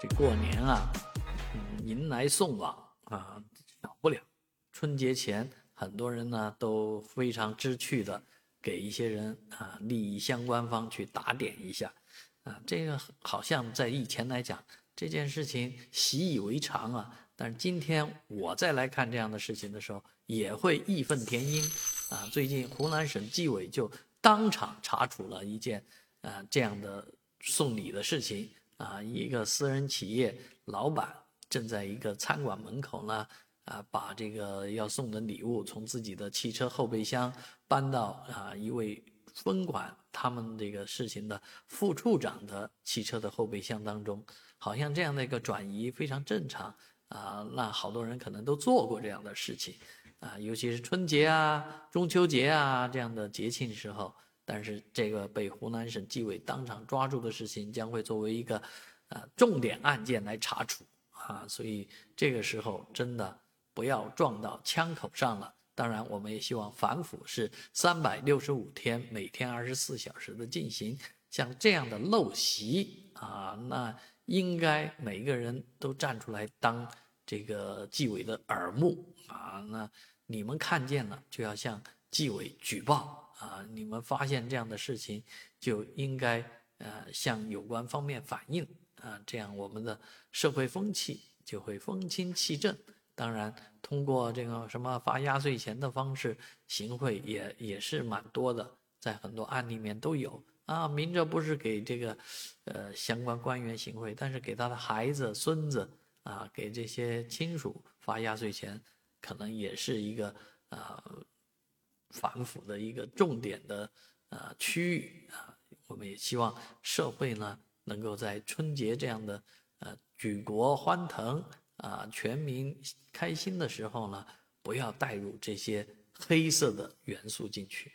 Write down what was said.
这过年啊，迎来送往啊，少不了。春节前，很多人呢都非常知趣的给一些人啊利益相关方去打点一下，啊，这个好像在以前来讲这件事情习以为常啊。但是今天我再来看这样的事情的时候，也会义愤填膺啊。最近湖南省纪委就当场查处了一件啊这样的送礼的事情。啊，一个私人企业老板正在一个餐馆门口呢，啊，把这个要送的礼物从自己的汽车后备箱搬到啊一位分管他们这个事情的副处长的汽车的后备箱当中，好像这样的一个转移非常正常啊，那好多人可能都做过这样的事情啊，尤其是春节啊、中秋节啊这样的节庆时候。但是这个被湖南省纪委当场抓住的事情，将会作为一个，呃，重点案件来查处啊，所以这个时候真的不要撞到枪口上了。当然，我们也希望反腐是三百六十五天，每天二十四小时的进行。像这样的陋习啊，那应该每个人都站出来当这个纪委的耳目啊。那你们看见了，就要向纪委举报。啊，你们发现这样的事情，就应该呃向有关方面反映啊，这样我们的社会风气就会风清气正。当然，通过这个什么发压岁钱的方式行贿也也是蛮多的，在很多案例里面都有啊。明着不是给这个呃相关官员行贿，但是给他的孩子、孙子啊，给这些亲属发压岁钱，可能也是一个啊。反腐的一个重点的呃区域啊，我们也希望社会呢能够在春节这样的呃举国欢腾啊全民开心的时候呢，不要带入这些黑色的元素进去。